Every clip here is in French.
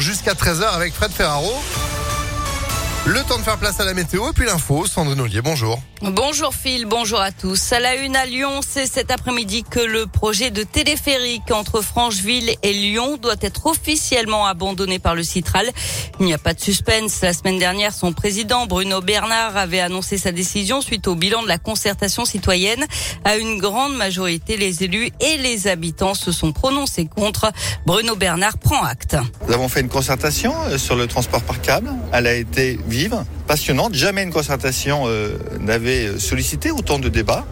jusqu'à 13h avec Fred Ferraro. Le temps de faire place à la météo et puis l'info. Sandrine Ollier, bonjour. Bonjour Phil, bonjour à tous. À la une à Lyon, c'est cet après-midi que le projet de téléphérique entre Francheville et Lyon doit être officiellement abandonné par le Citral. Il n'y a pas de suspense. La semaine dernière, son président Bruno Bernard avait annoncé sa décision suite au bilan de la concertation citoyenne. À une grande majorité, les élus et les habitants se sont prononcés contre. Bruno Bernard prend acte. Nous avons fait une concertation euh, sur le transport par câble. Elle a été passionnante. Jamais une concertation euh, n'avait sollicité autant de débats.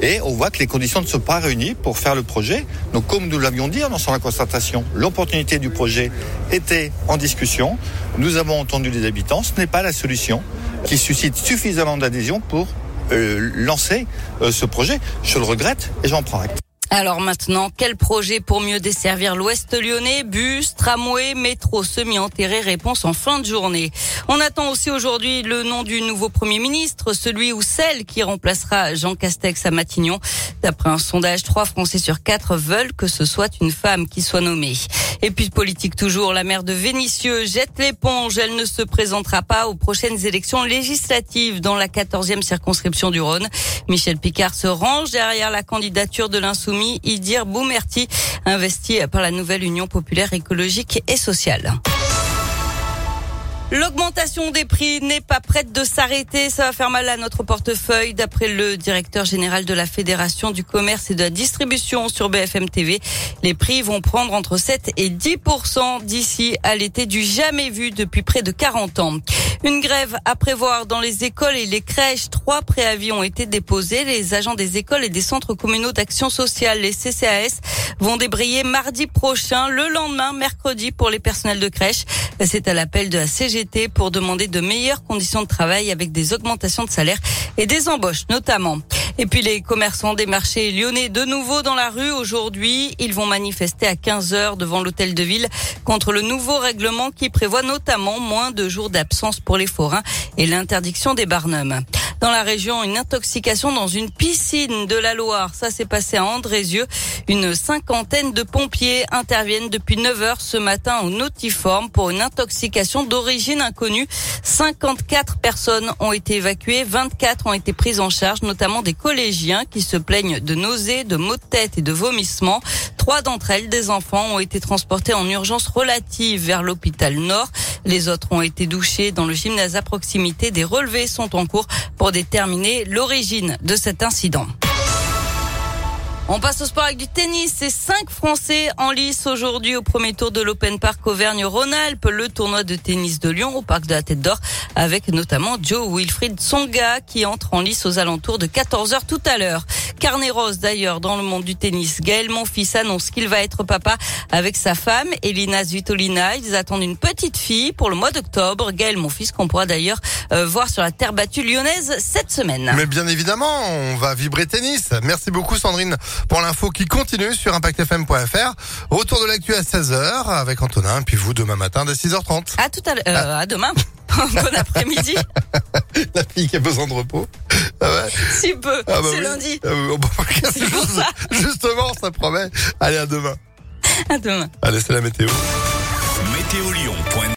Et on voit que les conditions ne sont pas réunies pour faire le projet. Donc comme nous l'avions dit en lançant la concertation, l'opportunité du projet était en discussion. Nous avons entendu les habitants. Ce n'est pas la solution qui suscite suffisamment d'adhésion pour euh, lancer euh, ce projet. Je le regrette et j'en prends acte. Alors maintenant, quel projet pour mieux desservir l'Ouest lyonnais? Bus, tramway, métro semi-enterré? Réponse en fin de journée. On attend aussi aujourd'hui le nom du nouveau Premier ministre, celui ou celle qui remplacera Jean Castex à Matignon. D'après un sondage, trois Français sur quatre veulent que ce soit une femme qui soit nommée. Et puis politique toujours, la maire de Vénissieux jette l'éponge. Elle ne se présentera pas aux prochaines élections législatives dans la 14e circonscription du Rhône. Michel Picard se range derrière la candidature de l'insoumis Idir Boumerti, investi par la nouvelle Union populaire écologique et sociale. L'augmentation des prix n'est pas prête de s'arrêter. Ça va faire mal à notre portefeuille. D'après le directeur général de la Fédération du commerce et de la distribution sur BFM TV, les prix vont prendre entre 7 et 10% d'ici à l'été du jamais vu depuis près de 40 ans. Une grève à prévoir dans les écoles et les crèches. Trois préavis ont été déposés. Les agents des écoles et des centres communaux d'action sociale, les CCAS, vont débrayer mardi prochain, le lendemain, mercredi, pour les personnels de crèche. C'est à l'appel de la CGT pour demander de meilleures conditions de travail avec des augmentations de salaire et des embauches notamment. Et puis les commerçants des marchés lyonnais de nouveau dans la rue aujourd'hui. Ils vont manifester à 15 heures devant l'hôtel de ville contre le nouveau règlement qui prévoit notamment moins de jours d'absence pour les forains et l'interdiction des barnums. Dans la région, une intoxication dans une piscine de la Loire. Ça s'est passé à Andrézieux. Une cinquantaine de pompiers interviennent depuis 9 heures ce matin au Notiforme pour une intoxication d'origine inconnue. 54 personnes ont été évacuées, 24 ont été prises en charge, notamment des collégiens qui se plaignent de nausées, de maux de tête et de vomissements. Trois d'entre elles, des enfants, ont été transportés en urgence relative vers l'hôpital Nord. Les autres ont été douchés dans le gymnase à proximité. Des relevés sont en cours pour déterminer l'origine de cet incident. On passe au sport avec du tennis. C'est cinq Français en lice aujourd'hui au premier tour de l'Open Park Auvergne-Rhône-Alpes, le tournoi de tennis de Lyon au Parc de la Tête d'Or, avec notamment Joe Wilfried Songa qui entre en lice aux alentours de 14 heures tout à l'heure. Carnet rose d'ailleurs dans le monde du tennis. Gaël, mon fils, annonce qu'il va être papa avec sa femme, Elina Zvitolina. Ils attendent une petite fille pour le mois d'octobre. Gaël, mon fils, qu'on pourra d'ailleurs euh, voir sur la terre battue lyonnaise cette semaine. Mais bien évidemment, on va vibrer tennis. Merci beaucoup Sandrine pour l'info qui continue sur impactfm.fr. Retour de l'actu à 16h avec Antonin, puis vous demain matin dès 6h30. À tout à l'heure, euh, à demain. bon après-midi. La fille qui a besoin de repos. Ah ouais. Si peu, Ah bah c'est oui. lundi. Ah bah, bon, C'est pour ça. Justement, ça promet. Allez, à demain. À demain. Allez, c'est la météo. Météo Lyon